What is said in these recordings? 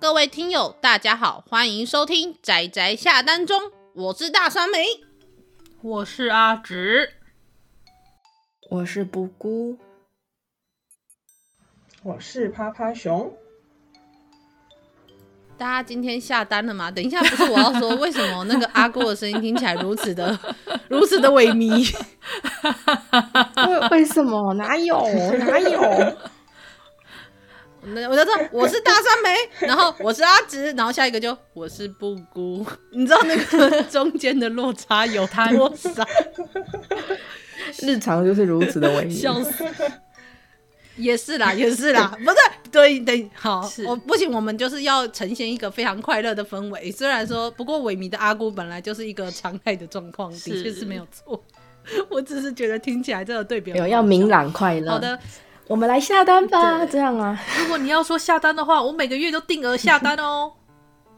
各位听友，大家好，欢迎收听宅宅下单中，我是大酸梅，我是阿直，我是布姑，我是趴趴熊。大家今天下单了吗？等一下，不是我要说，为什么那个阿姑的声音听起来如此的、如此的萎靡？为为什么？哪有？哪有？我就说我是大三梅，然后我是阿直，然后下一个就我是布姑。你知道那个中间的落差有多少？日常就是如此的萎靡，笑死。也是啦，也是啦，不对，对对，好，我不行，我们就是要呈现一个非常快乐的氛围。虽然说，不过萎靡的阿姑本来就是一个常态的状况，的确是没有错。我只是觉得听起来这个对比有要明朗快乐。好的，我们来下单吧，这样啊。如果你要说下单的话，我每个月都定额下单哦，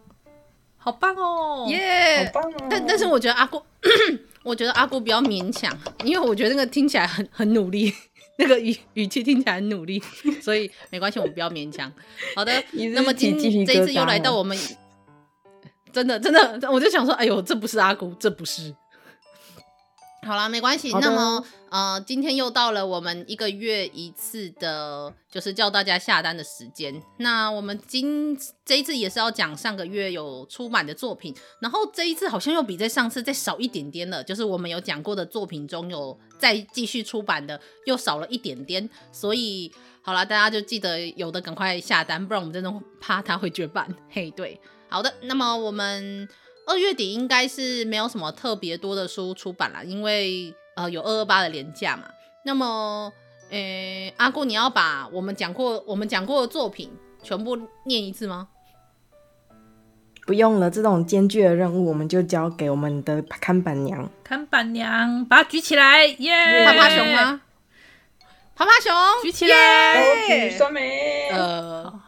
好棒哦，耶，好棒哦。但但是我觉得阿姑，我觉得阿姑比较勉强，因为我觉得那个听起来很很努力。那个语语气听起来很努力，所以没关系，我们不要勉强。好的，那么今这一次又来到我们，真的真的，我就想说，哎呦，这不是阿姑，这不是。好啦，没关系。那么，呃，今天又到了我们一个月一次的，就是叫大家下单的时间。那我们今这一次也是要讲上个月有出版的作品，然后这一次好像又比在上次再少一点点了。就是我们有讲过的作品中有再继续出版的，又少了一点点。所以，好啦，大家就记得有的赶快下单，不然我们真的怕它会绝版。嘿，对，好的，那么我们。二月底应该是没有什么特别多的书出版了，因为呃有二二八的廉价嘛。那么，诶、欸，阿姑，你要把我们讲过我们讲过的作品全部念一次吗？不用了，这种艰巨的任务我们就交给我们的看板娘。看板娘，把它举起来，耶、yeah!！趴趴熊吗？趴趴熊，举起来，举酸梅，呃。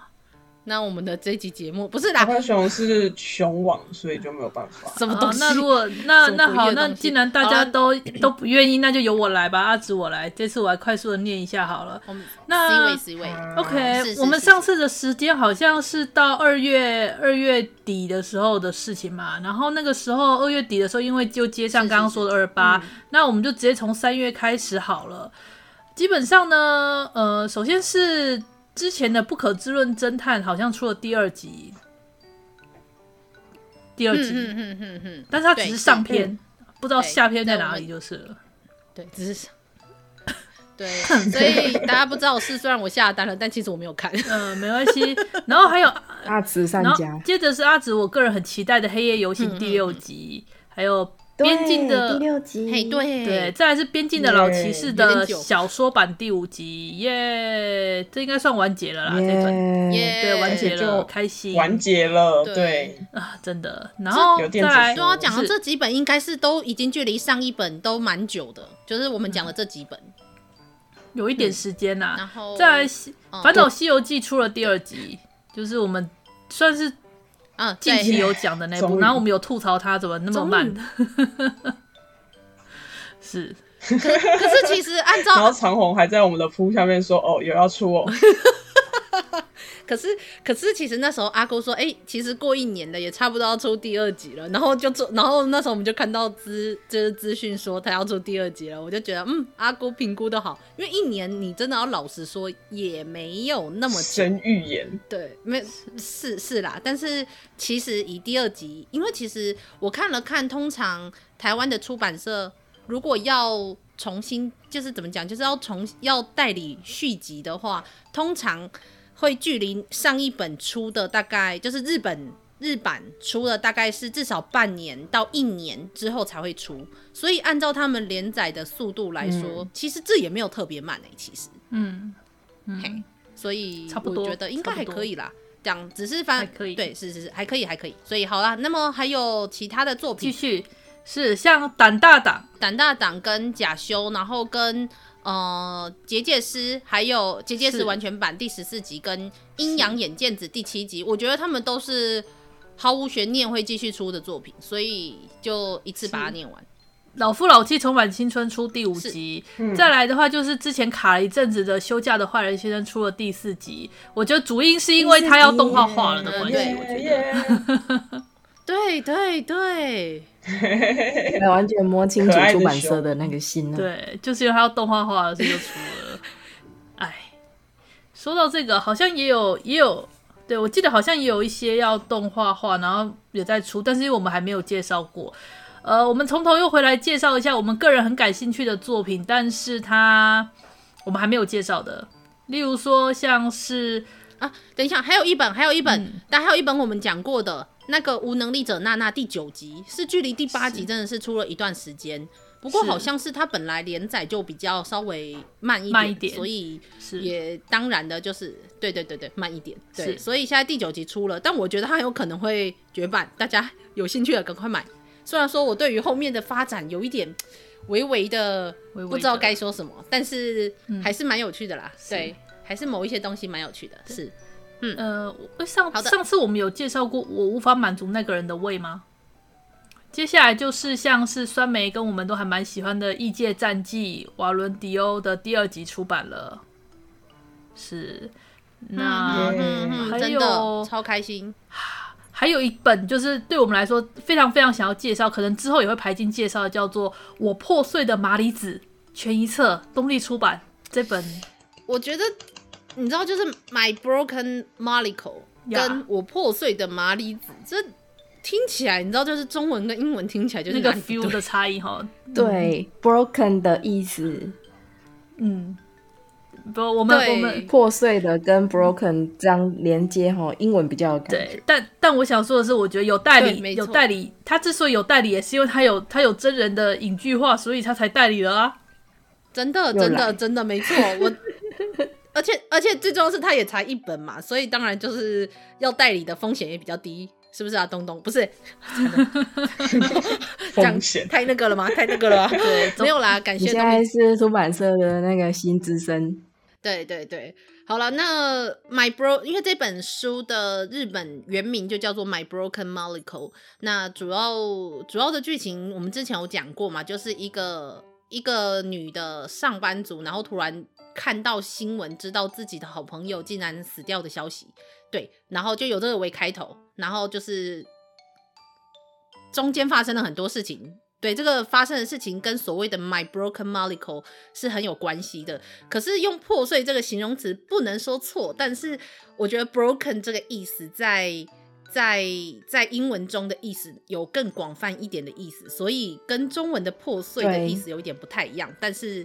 那我们的这集节目不是啦，趴趴熊是熊网，所以就没有办法。什么东西？哦、那如果那那好，那既然大家都都不愿意，那就由我来吧，阿紫我来。这次我来快速的念一下好了。那 C 位 C 位，OK，我们上次的时间好像是到二月二月底的时候的事情嘛。然后那个时候二月底的时候，因为就接上刚刚说的二八，那我们就直接从三月开始好了。基本上呢，呃，首先是。之前的《不可知论侦探》好像出了第二集，第二集，嗯嗯嗯嗯，但是它只是上篇，不知道下篇在哪里就是了。对，只是，对，所以大家不知道是，虽然我下单了，但其实我没有看。嗯、呃，没关系。然后还有阿慈三家，接着是阿直，我个人很期待的《黑夜游行》第六集，嗯嗯还有。边境的第六集，嘿，对对，再来是边境的老骑士的小说版第五集，耶，这应该算完结了啦，这本，耶，对，完结了，开心，完结了，对。啊，真的。然后再来都要讲的这几本，应该是。都已经距离上一本都蛮久的，就是。我们讲的这几本，有一点时间呐。然后再来，反正《西游记》出了第二集，就是我们算是。啊，近期有讲的那部，然后我们有吐槽他怎么那么慢，是。可可是其实按照，然后长虹还在我们的铺下面说，哦，有要出哦。可是，可是，其实那时候阿姑说，哎、欸，其实过一年了，也差不多要出第二集了。然后就做，然后那时候我们就看到资，就是资讯说他要出第二集了。我就觉得，嗯，阿姑评估的好，因为一年你真的要老实说，也没有那么神预言。对，没是是啦。但是其实以第二集，因为其实我看了看，通常台湾的出版社如果要重新，就是怎么讲，就是要重要代理续集的话，通常。会距离上一本出的大概就是日本日版出了大概是至少半年到一年之后才会出，所以按照他们连载的速度来说，嗯、其实这也没有特别慢诶、欸。其实，嗯，嘿、嗯，所以差不多，我觉得应该还可以啦。这样只是反可以，对，是是是，还可以还可以。所以好啦，那么还有其他的作品，继续是像胆大党、胆大党跟假修，然后跟。呃，结界师还有结界师完全版第十四集跟阴阳眼剑子第七集，我觉得他们都是毫无悬念会继续出的作品，所以就一次把它念完。老夫老妻重返青春出第五集，嗯、再来的话就是之前卡了一阵子的休假的坏人先生出了第四集。我觉得主因是因为他要动画化了的关系，我觉得。对对对，完全摸清楚出版社的那个心了。对，就是因为他要动画化了，所以就出了。哎，说到这个，好像也有也有，对，我记得好像也有一些要动画化，然后也在出，但是因为我们还没有介绍过。呃，我们从头又回来介绍一下我们个人很感兴趣的作品，但是他我们还没有介绍的，例如说像是啊，等一下，还有一本，还有一本，嗯、但还有一本我们讲过的那个无能力者娜娜第九集，是距离第八集真的是出了一段时间，不过好像是它本来连载就比较稍微慢一点，慢一点，所以也当然的就是对对对对慢一点，对，所以现在第九集出了，但我觉得它很有可能会绝版，大家有兴趣的赶快买。虽然说我对于后面的发展有一点微微的不知道该说什么，微微但是还是蛮有趣的啦。嗯、对，还是某一些东西蛮有趣的。是，嗯呃，上上次我们有介绍过我无法满足那个人的胃吗？接下来就是像是酸梅跟我们都还蛮喜欢的《异界战记》瓦伦迪欧的第二集出版了。是，那还有超开心。还有一本就是对我们来说非常非常想要介绍，可能之后也会排进介绍的，叫做《我破碎的麻里子》全一册，东立出版这本。我觉得你知道，就是《My Broken molecule》跟我破碎的麻里子，这听起来你知道，就是中文跟英文听起来就是那个 feel 的差异哈。对，broken 的意思，嗯。不，我们我们破碎的跟 broken 这样连接哈，英文比较有感觉。对，但但我想说的是，我觉得有代理有代理，他之所以有代理，也是因为他有他有真人的影剧化，所以他才代理了啊。真的，真的，真的没错。我而且而且最重要是，它也才一本嘛，所以当然就是要代理的风险也比较低，是不是啊？东东不是 风险太那个了吗？太那个了。对，没有啦，感谢。你现在是出版社的那个新资深。对对对，好了，那 My Bro，因为这本书的日本原名就叫做 My Broken Molecule，。那主要主要的剧情我们之前有讲过嘛，就是一个一个女的上班族，然后突然看到新闻，知道自己的好朋友竟然死掉的消息，对，然后就有这个为开头，然后就是中间发生了很多事情。对，这个发生的事情跟所谓的 My Broken Molecule 是很有关系的。可是用破碎这个形容词不能说错，但是我觉得 broken 这个意思在在在英文中的意思有更广泛一点的意思，所以跟中文的破碎的意思有一点不太一样。但是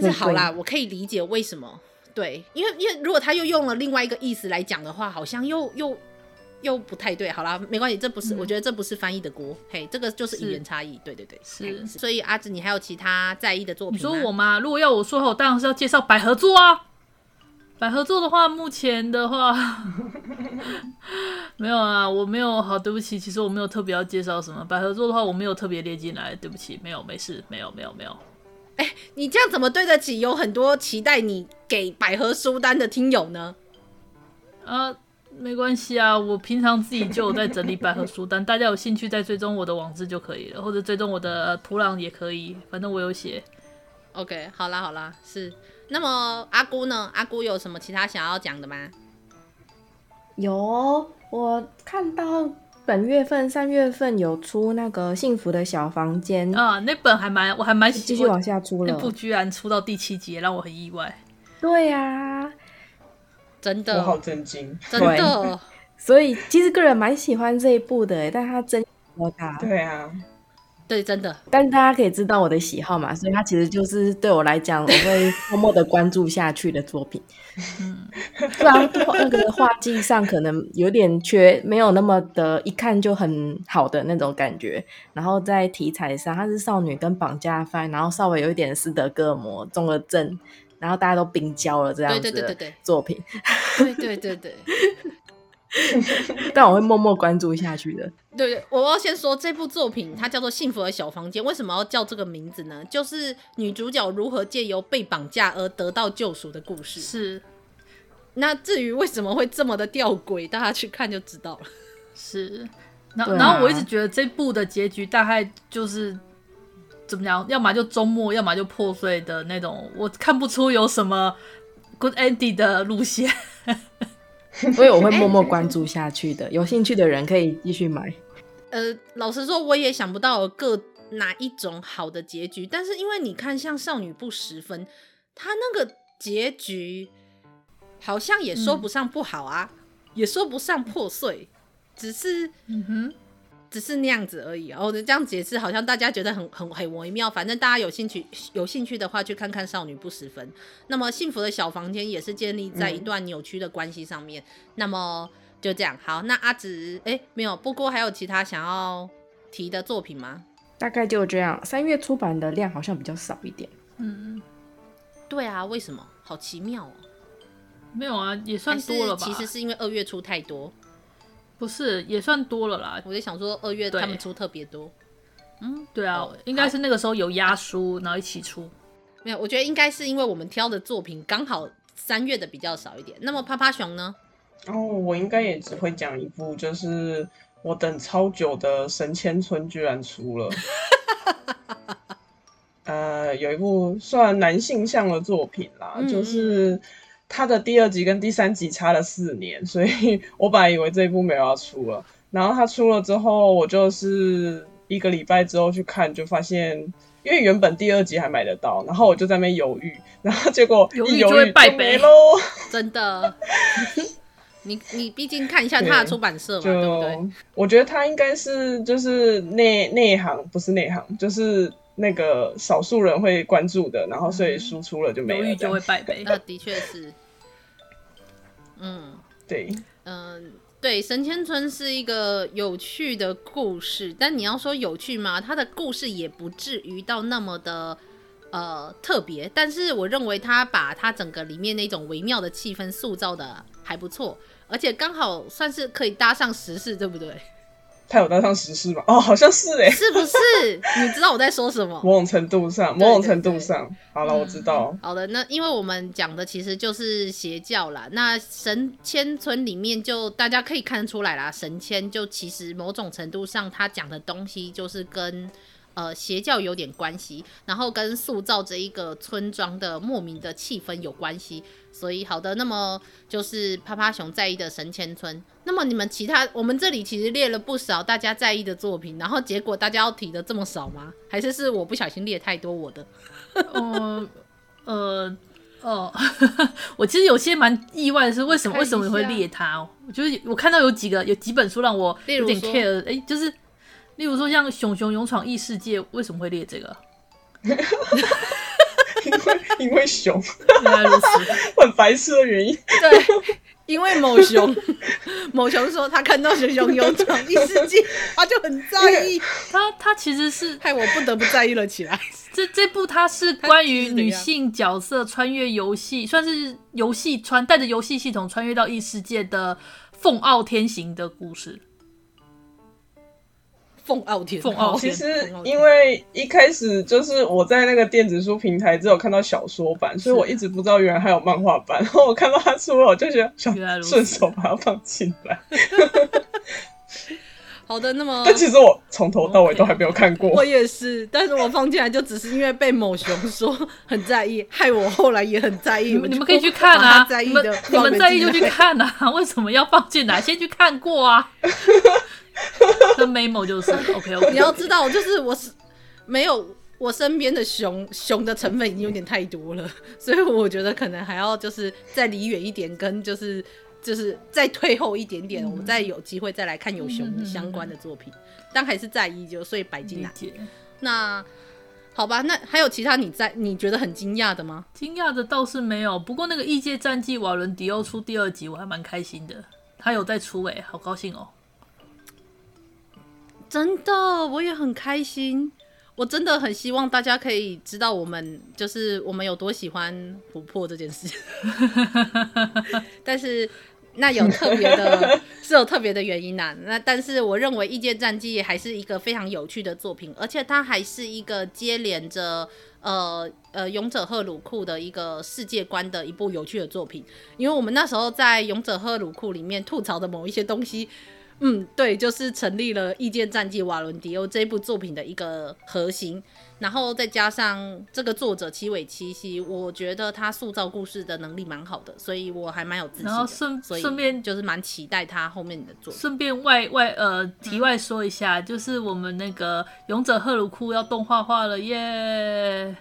但是好啦，我可以理解为什么。对，因为因为如果他又用了另外一个意思来讲的话，好像又又。又不太对，好啦，没关系，这不是，嗯、我觉得这不是翻译的锅，嘿，这个就是语言差异，对对对，是，所以阿紫，你还有其他在意的作品吗？你说我吗？如果要我说的话，我当然是要介绍百合作啊。百合作的话，目前的话 没有啊，我没有，好，对不起，其实我没有特别要介绍什么。百合作的话，我没有特别列进来，对不起，没有，没事，没有，没有，没有。哎、欸，你这样怎么对得起有很多期待你给百合书单的听友呢？啊。没关系啊，我平常自己就有在整理百合书单，大家有兴趣再追踪我的网志就可以了，或者追踪我的土壤也可以，反正我有写。OK，好啦好啦，是。那么阿姑呢？阿姑有什么其他想要讲的吗？有，我看到本月份三月份有出那个幸福的小房间啊，那本还蛮我还蛮喜欢，继续往下出了，那部居然出到第七集，让我很意外。对呀、啊。真的，我好震惊，真的。所以其实个人蛮喜欢这一部的，但他真的大。对啊，对，真的。但是大家可以知道我的喜好嘛，所以它其实就是对我来讲，我会默默的关注下去的作品。嗯，不然那个画技上可能有点缺，没有那么的一看就很好的那种感觉。然后在题材上，他是少女跟绑架犯，然后稍微有一点斯德哥尔摩中了症。然后大家都冰交了，这样子的作品，对对对对。但我会默默关注下去的。对 对，我要先说这部作品，它叫做《幸福的小房间》。为什么要叫这个名字呢？就是女主角如何借由被绑架而得到救赎的故事。是。那至于为什么会这么的吊诡，大家去看就知道了。是。然后，啊、然后我一直觉得这部的结局大概就是。怎么讲？要么就周末，要么就破碎的那种。我看不出有什么 good ending 的路线，所以我会默默关注下去的。有兴趣的人可以继续买。呃，老实说，我也想不到各哪一种好的结局。但是因为你看，像少女不十分，它那个结局好像也说不上不好啊，嗯、也说不上破碎，只是嗯哼。只是那样子而已，哦，这样解释好像大家觉得很很很微妙。反正大家有兴趣有兴趣的话，去看看《少女不十分》。那么幸福的小房间也是建立在一段扭曲的关系上面。嗯、那么就这样，好，那阿紫，哎、欸，没有，不过还有其他想要提的作品吗？大概就这样。三月出版的量好像比较少一点。嗯嗯，对啊，为什么？好奇妙哦。没有啊，也算多了吧。其实是因为二月初太多。不是，也算多了啦。我就想说，二月他们出特别多。嗯，对啊，哦、应该是那个时候有压书，然后一起出。没有，我觉得应该是因为我们挑的作品刚好三月的比较少一点。那么趴趴熊呢？哦，我应该也只会讲一部，就是我等超久的《神千村》居然出了。呃，有一部算男性向的作品啦，嗯、就是。他的第二集跟第三集差了四年，所以我本来以为这一部没有要出了。然后他出了之后，我就是一个礼拜之后去看，就发现，因为原本第二集还买得到，然后我就在那边犹豫，然后结果一犹豫就会败北喽。真的，你你毕竟看一下他的出版社嘛，对，对不对？我觉得他应该是就是内内行，不是内行，就是。那个少数人会关注的，然后所以输出了就没了，犹豫就会败北。那的确是，嗯，对，嗯、呃，对，神千村是一个有趣的故事，但你要说有趣吗？它的故事也不至于到那么的呃特别，但是我认为他把他整个里面那种微妙的气氛塑造的还不错，而且刚好算是可以搭上时事，对不对？他有当上时事吗？哦，好像是哎，是不是？你知道我在说什么？某种程度上，某种程度上，好了，我知道。嗯、好的，那因为我们讲的其实就是邪教啦。那神千村里面就大家可以看得出来啦，神千就其实某种程度上他讲的东西就是跟呃邪教有点关系，然后跟塑造这一个村庄的莫名的气氛有关系。所以好的，那么就是趴趴熊在意的神前村。那么你们其他，我们这里其实列了不少大家在意的作品，然后结果大家要提的这么少吗？还是是我不小心列太多我的？嗯呃哦，我其实有些蛮意外的是，为什么为什么你会列它？我觉得我看到有几个有几本书让我有点 care，哎、欸，就是例如说像《熊熊勇闯异世界》，为什么会列这个？因为因为熊，原来如此，很白痴的原因。对。因为某熊，某熊说他看到熊熊勇闯异世界，他就很在意。他他其实是害我不得不在意了起来。这这部它是关于女性角色穿越游戏，算是游戏穿带着游戏系统穿越到异世界的凤傲天行的故事。凤傲天，凤傲天。其实因为一开始就是我在那个电子书平台只有看到小说版，所以我一直不知道原来还有漫画版。然后我看到他出了，我就觉得想顺手把它放进来。好的，那么但其实我从头到尾都还没有看过。Okay. 我也是，但是我放进来就只是因为被某熊说很在意，害我后来也很在意。你们可以去看啊，在意的你们在意就去看啊，为什么要放进来？先去看过啊。那 memo 就是 OK OK。你要知道，就是我是没有我身边的熊熊的成分已经有点太多了，所以我觉得可能还要就是再离远一点，跟就是就是再退后一点点，嗯、我们再有机会再来看有熊相关的作品。但还是在意，就所以摆进来。那好吧，那还有其他你在你觉得很惊讶的吗？惊讶的倒是没有，不过那个异界战记瓦伦迪欧出第二集，我还蛮开心的。他有在出哎、欸，好高兴哦。真的，我也很开心。我真的很希望大家可以知道，我们就是我们有多喜欢琥珀这件事。但是那有特别的，是有特别的原因呐、那但是我认为《异界战记》还是一个非常有趣的作品，而且它还是一个接连着呃呃勇者赫鲁库的一个世界观的一部有趣的作品。因为我们那时候在勇者赫鲁库里面吐槽的某一些东西。嗯，对，就是成立了《异界战记：瓦伦迪欧》这部作品的一个核心，然后再加上这个作者七尾七夕，我觉得他塑造故事的能力蛮好的，所以我还蛮有自信的。然后顺顺便就是蛮期待他后面的作品。顺便外外呃题外说一下，嗯、就是我们那个勇者赫鲁库要动画化了耶！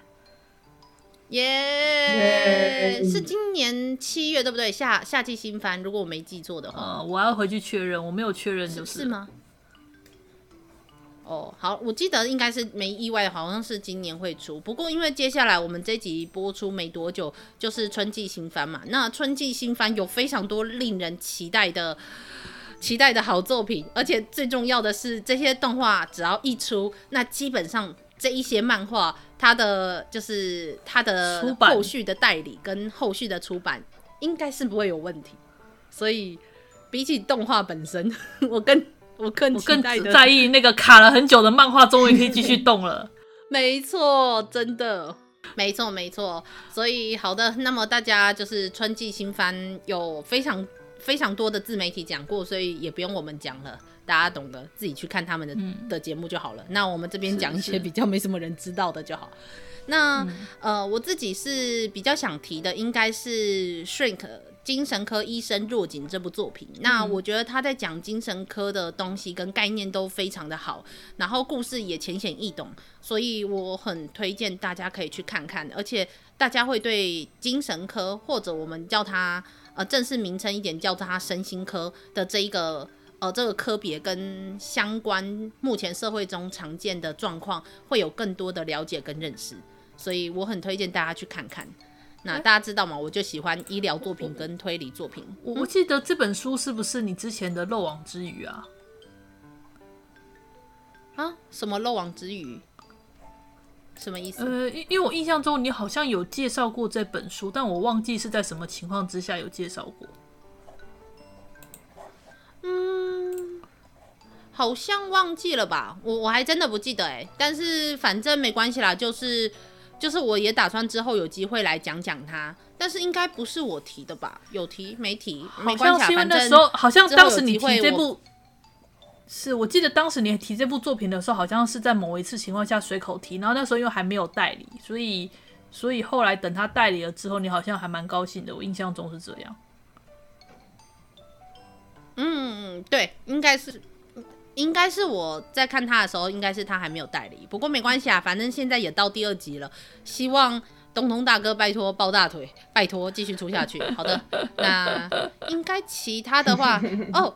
耶、yeah! yeah!，是今年七月对不对？夏夏季新番，如果我没记错的话，呃，我要回去确认，我没有确认就是。是吗？哦，好，我记得应该是没意外，好像是今年会出。不过因为接下来我们这集播出没多久，就是春季新番嘛。那春季新番有非常多令人期待的、期待的好作品，而且最重要的是，这些动画只要一出，那基本上。这一些漫画，它的就是它的后续的代理跟后续的出版，应该是不会有问题。所以比起动画本身，我更我更我更在意那个卡了很久的漫画，终于可以继续动了。没错，真的，没错没错。所以好的，那么大家就是春季新番有非常非常多的自媒体讲过，所以也不用我们讲了。大家懂得自己去看他们的、嗯、的节目就好了。那我们这边讲一些比较没什么人知道的就好。那、嗯、呃，我自己是比较想提的，应该是《Shrink》精神科医生若锦这部作品。嗯、那我觉得他在讲精神科的东西跟概念都非常的好，然后故事也浅显易懂，所以我很推荐大家可以去看看。而且大家会对精神科或者我们叫它呃正式名称一点叫做它身心科的这一个。呃，这个科别跟相关目前社会中常见的状况会有更多的了解跟认识，所以我很推荐大家去看看。那大家知道吗？我就喜欢医疗作品跟推理作品。我我记得这本书是不是你之前的漏网之鱼啊？啊？什么漏网之鱼？什么意思？呃，因因为我印象中你好像有介绍过这本书，但我忘记是在什么情况之下有介绍过。嗯，好像忘记了吧，我我还真的不记得哎，但是反正没关系啦，就是就是我也打算之后有机会来讲讲它，但是应该不是我提的吧？有提没提？没关系，反正那时候好像当时你提这部，是我记得当时你提这部作品的时候，好像是在某一次情况下随口提，然后那时候因为还没有代理，所以所以后来等他代理了之后，你好像还蛮高兴的，我印象中是这样。嗯，对，应该是，应该是我在看他的时候，应该是他还没有代理。不过没关系啊，反正现在也到第二集了，希望东东大哥拜托抱大腿，拜托继续出下去。好的，那应该其他的话，哦，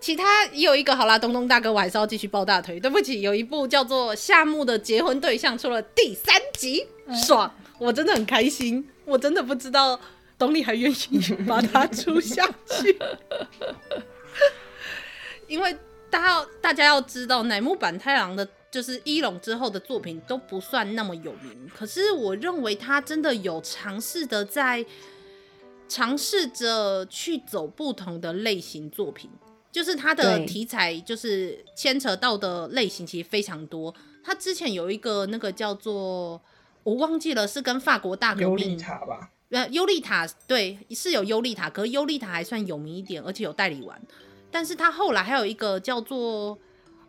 其他也有一个，好啦，东东大哥，我还是要继续抱大腿。对不起，有一部叫做《夏目的结婚对象》出了第三集，爽，我真的很开心，我真的不知道。东立还愿意把它出下去，因为大家大家要知道，乃木坂太郎的就是一龙之后的作品都不算那么有名，可是我认为他真的有尝试的在尝试着去走不同的类型作品，就是他的题材就是牵扯到的类型其实非常多。他之前有一个那个叫做我忘记了，是跟法国大革命吧。呃，优利塔对是有尤利塔，可是尤利塔还算有名一点，而且有代理完。但是他后来还有一个叫做，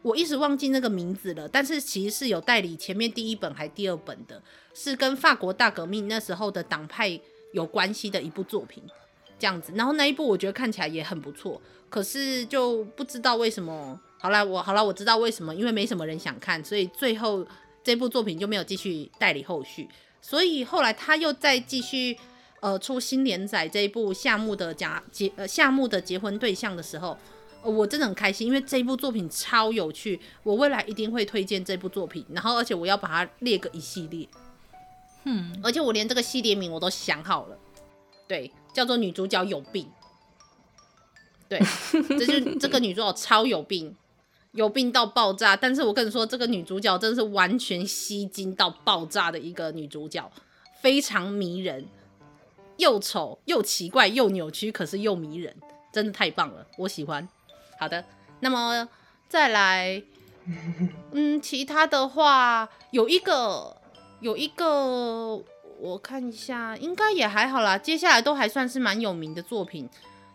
我一时忘记那个名字了。但是其实是有代理前面第一本还第二本的，是跟法国大革命那时候的党派有关系的一部作品，这样子。然后那一部我觉得看起来也很不错，可是就不知道为什么。好了，我好了，我知道为什么，因为没什么人想看，所以最后这部作品就没有继续代理后续。所以后来他又再继续。呃，出新连载这一部夏目的假结呃夏目的结婚对象的时候，我真的很开心，因为这一部作品超有趣，我未来一定会推荐这部作品，然后而且我要把它列个一系列，嗯，而且我连这个系列名我都想好了，对，叫做女主角有病，对，这就这个女主角超有病，有病到爆炸，但是我跟你说，这个女主角真的是完全吸睛到爆炸的一个女主角，非常迷人。又丑又奇怪又扭曲，可是又迷人，真的太棒了，我喜欢。好的，那么再来，嗯，其他的话有一个有一个，我看一下，应该也还好啦。接下来都还算是蛮有名的作品，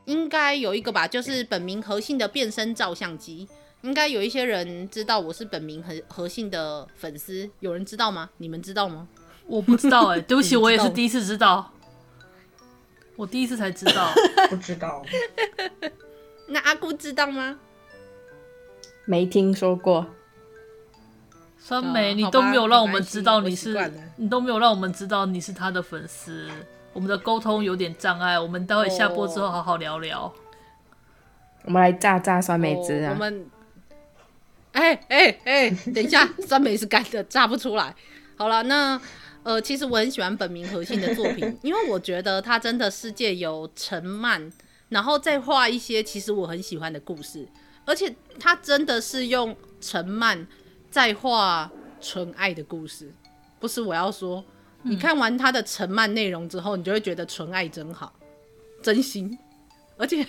应该有一个吧，就是本名和信的变身照相机。应该有一些人知道我是本名和和信的粉丝，有人知道吗？你们知道吗？我不知道哎、欸，对不起，我也是第一次知道，我第一次才知道，不知道。那阿姑知道吗？没听说过。酸梅，你都没有让我们知道你是，你都没有让我们知道你是他的粉丝。我们的沟通有点障碍，我们待会下播之后好好聊聊。Oh. 我们来炸炸酸梅汁啊！Oh, 我们，哎哎哎，等一下，酸梅是干的，炸不出来。好了，那呃，其实我很喜欢本名和信的作品，因为我觉得他真的世界有沉慢，然后再画一些其实我很喜欢的故事，而且他真的是用沉慢。再画纯爱的故事，不是我要说，嗯、你看完他的沉漫内容之后，你就会觉得纯爱真好，真心，而且，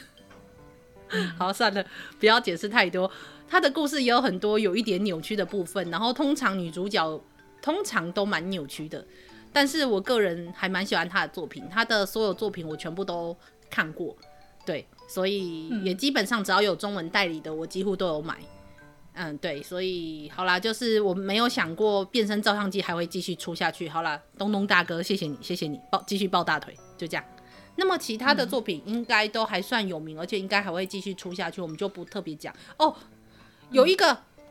嗯、好算了，不要解释太多。他的故事也有很多有一点扭曲的部分，然后通常女主角通常都蛮扭曲的，但是我个人还蛮喜欢他的作品，他的所有作品我全部都看过，对，所以也基本上只要有中文代理的，我几乎都有买。嗯，对，所以好啦，就是我没有想过变身照相机还会继续出下去。好啦，东东大哥，谢谢你，谢谢你抱继续抱大腿，就这样。那么其他的作品应该都还算有名，嗯、而且应该还会继续出下去，我们就不特别讲哦。有一个、嗯、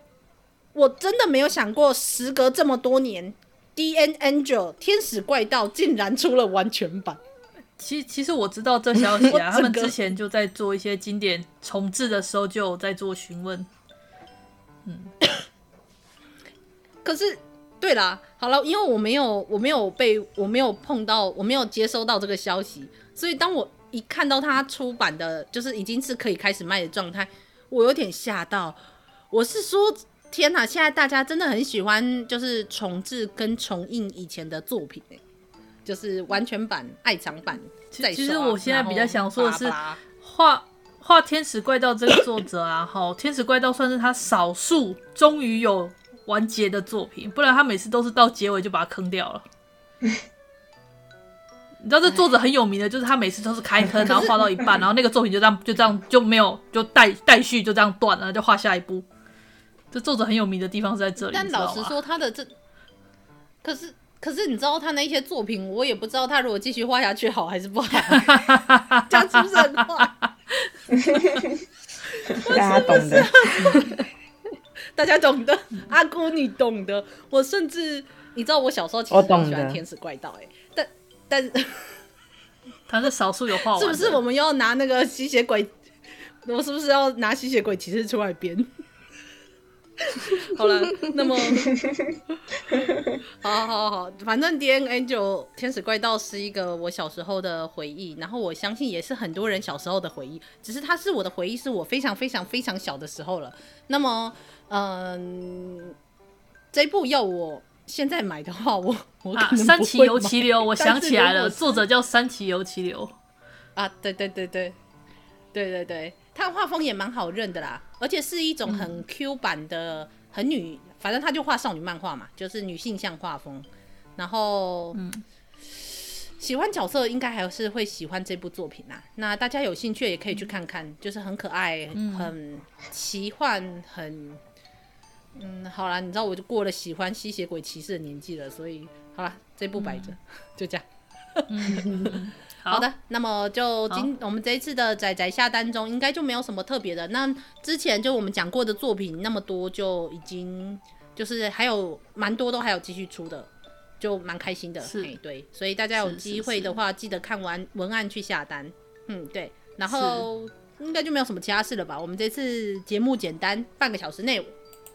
我真的没有想过，时隔这么多年，《D.N. Angel》天使怪盗竟然出了完全版。其其实我知道这消息啊，他们之前就在做一些经典重置的时候就有在做询问。嗯，可是，对啦，好了，因为我没有，我没有被，我没有碰到，我没有接收到这个消息，所以当我一看到它出版的，就是已经是可以开始卖的状态，我有点吓到。我是说，天哪，现在大家真的很喜欢，就是重置跟重印以前的作品，就是完全版、爱藏版。其实我现在比较想说的是画。画《天使怪盗》这个作者啊，哈，《天使怪盗》算是他少数终于有完结的作品，不然他每次都是到结尾就把它坑掉了。你知道这作者很有名的，就是他每次都是开坑，然后画到一半，然后那个作品就这样就这样就没有就待待续就这样断了，就画下一部。这作者很有名的地方是在这里。但老实说，他的这可是可是你知道他那些作品，我也不知道他如果继续画下去好还是不好，这样是不是很坏？大家懂的，大家懂的，阿姑你懂的。我甚至你知道，我小时候其实很喜欢天使怪盗，哎，但但是 他是少数有画完，是不是？我们要拿那个吸血鬼，我是不是要拿吸血鬼骑士出来编？好了，那么，好好好，反正 D.N.A 就天使怪盗是一个我小时候的回忆，然后我相信也是很多人小时候的回忆，只是它是我的回忆，是我非常非常非常小的时候了。那么，嗯，这一部要我现在买的话，我我可能不会买。山崎游骑流，我想起来了，作者叫三崎游骑流啊，对对对对，对对对。他画风也蛮好认的啦，而且是一种很 Q 版的，嗯、很女，反正他就画少女漫画嘛，就是女性向画风。然后，嗯，喜欢角色应该还是会喜欢这部作品啦。那大家有兴趣也可以去看看，嗯、就是很可爱、嗯、很奇幻、很……嗯，好啦，你知道我就过了喜欢吸血鬼骑士的年纪了，所以好啦，这部摆着，嗯、就这样。嗯好，的，那么就今我们这一次的仔仔下单中，应该就没有什么特别的。那之前就我们讲过的作品那么多，就已经就是还有蛮多都还有继续出的，就蛮开心的。是，对，所以大家有机会的话，记得看完文案去下单。嗯，对，然后应该就没有什么其他事了吧？我们这次节目简单，半个小时内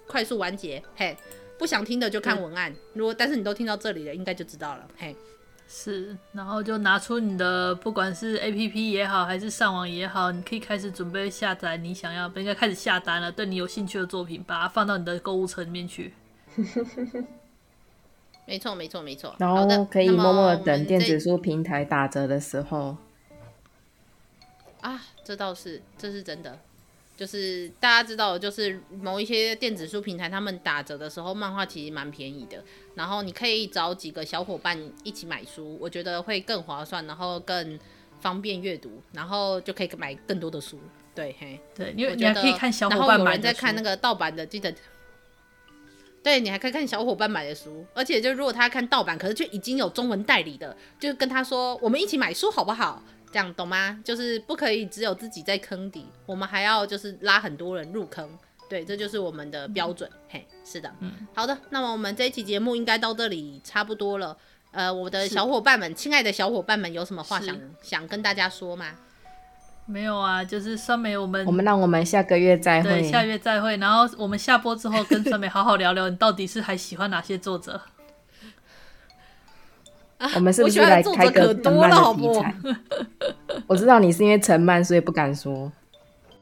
快速完结。嘿，不想听的就看文案。如果但是你都听到这里了，应该就知道了。嘿。是，然后就拿出你的，不管是 A P P 也好，还是上网也好，你可以开始准备下载你想要，不应该开始下单了。对你有兴趣的作品，把它放到你的购物车里面去。没错，没错，没错。然后可以默默等电子书平台打折的时候。啊，这倒是，这是真的。就是大家知道，就是某一些电子书平台，他们打折的时候，漫画其实蛮便宜的。然后你可以找几个小伙伴一起买书，我觉得会更划算，然后更方便阅读，然后就可以买更多的书。对，嘿，对，因为你还可以看小伙伴买。然后有人在看那个盗版的，记得。对，你还可以看小伙伴买的书，而且就如果他看盗版，可是却已经有中文代理的，就跟他说，我们一起买书好不好？这样懂吗？就是不可以只有自己在坑底，我们还要就是拉很多人入坑。对，这就是我们的标准。嗯、嘿，是的，嗯，好的，那么我们这一期节目应该到这里差不多了。呃，我的小伙伴们，亲爱的小伙伴们，有什么话想想跟大家说吗？没有啊，就是酸梅，我们我们让我们下个月再会，对，下月再会。然后我们下播之后跟酸梅好好聊聊，你到底是还喜欢哪些作者？我们是不是来开个陈漫的题材？我知道你是因为陈曼，所以不敢说。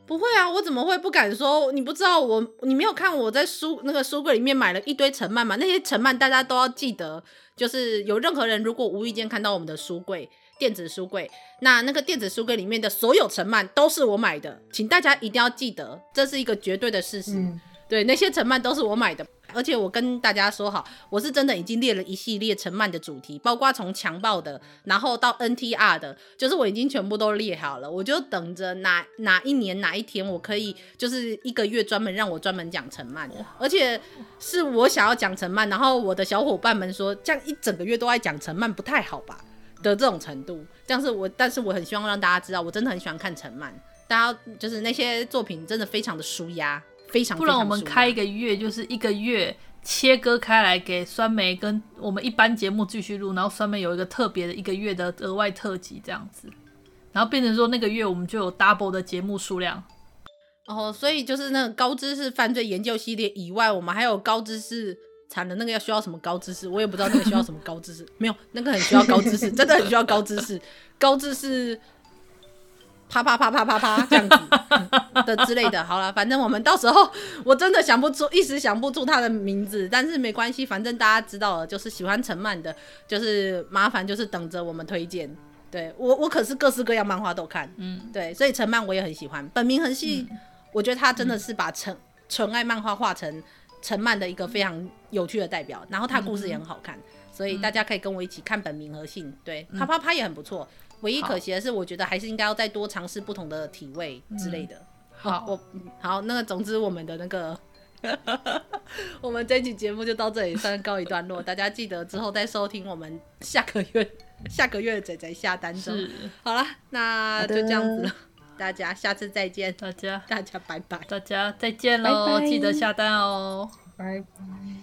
不会啊，我怎么会不敢说？你不知道我，你没有看我在书那个书柜里面买了一堆陈曼吗？那些陈曼大家都要记得，就是有任何人如果无意间看到我们的书柜。电子书柜，那那个电子书柜里面的所有陈曼都是我买的，请大家一定要记得，这是一个绝对的事实。嗯、对，那些陈曼都是我买的，而且我跟大家说好，我是真的已经列了一系列陈漫的主题，包括从强暴的，然后到 NTR 的，就是我已经全部都列好了，我就等着哪哪一年哪一天我可以，就是一个月专门让我专门讲陈漫，而且是我想要讲陈漫，然后我的小伙伴们说，这样一整个月都在讲陈漫不太好吧？的这种程度，但是我但是我很希望让大家知道，我真的很喜欢看陈漫，大家就是那些作品真的非常的舒压，非常，非常。不然我们开一个月，就是一个月切割开来给酸梅跟我们一般节目继续录，然后酸梅有一个特别的一个月的额外特辑这样子，然后变成说那个月我们就有 double 的节目数量。哦，所以就是那个高知识犯罪研究系列以外，我们还有高知识。产的，那个要需要什么高知识？我也不知道那个需要什么高知识。没有，那个很需要高知识，真的很需要高知识。高知识，啪啪啪啪啪啪这样子的之类的。好了，反正我们到时候我真的想不出，一时想不出他的名字，但是没关系，反正大家知道了，就是喜欢陈漫的，就是麻烦就是等着我们推荐。对我，我可是各式各样漫画都看，嗯，对，所以陈漫我也很喜欢。本名恒系，嗯、我觉得他真的是把纯纯爱漫画画成。陈漫的一个非常有趣的代表，然后他故事也很好看，嗯、所以大家可以跟我一起看本名和信。对，啪啪啪也很不错。唯一可惜的是，我觉得还是应该要再多尝试不同的体位之类的。嗯、好，我好，那个总之我们的那个，我们这期节目就到这里算告一段落。大家记得之后再收听我们下个月 下个月的仔仔下单中。好了，那就这样子了。大家下次再见，大家大家拜拜，大家再见喽，记得下单哦，拜拜。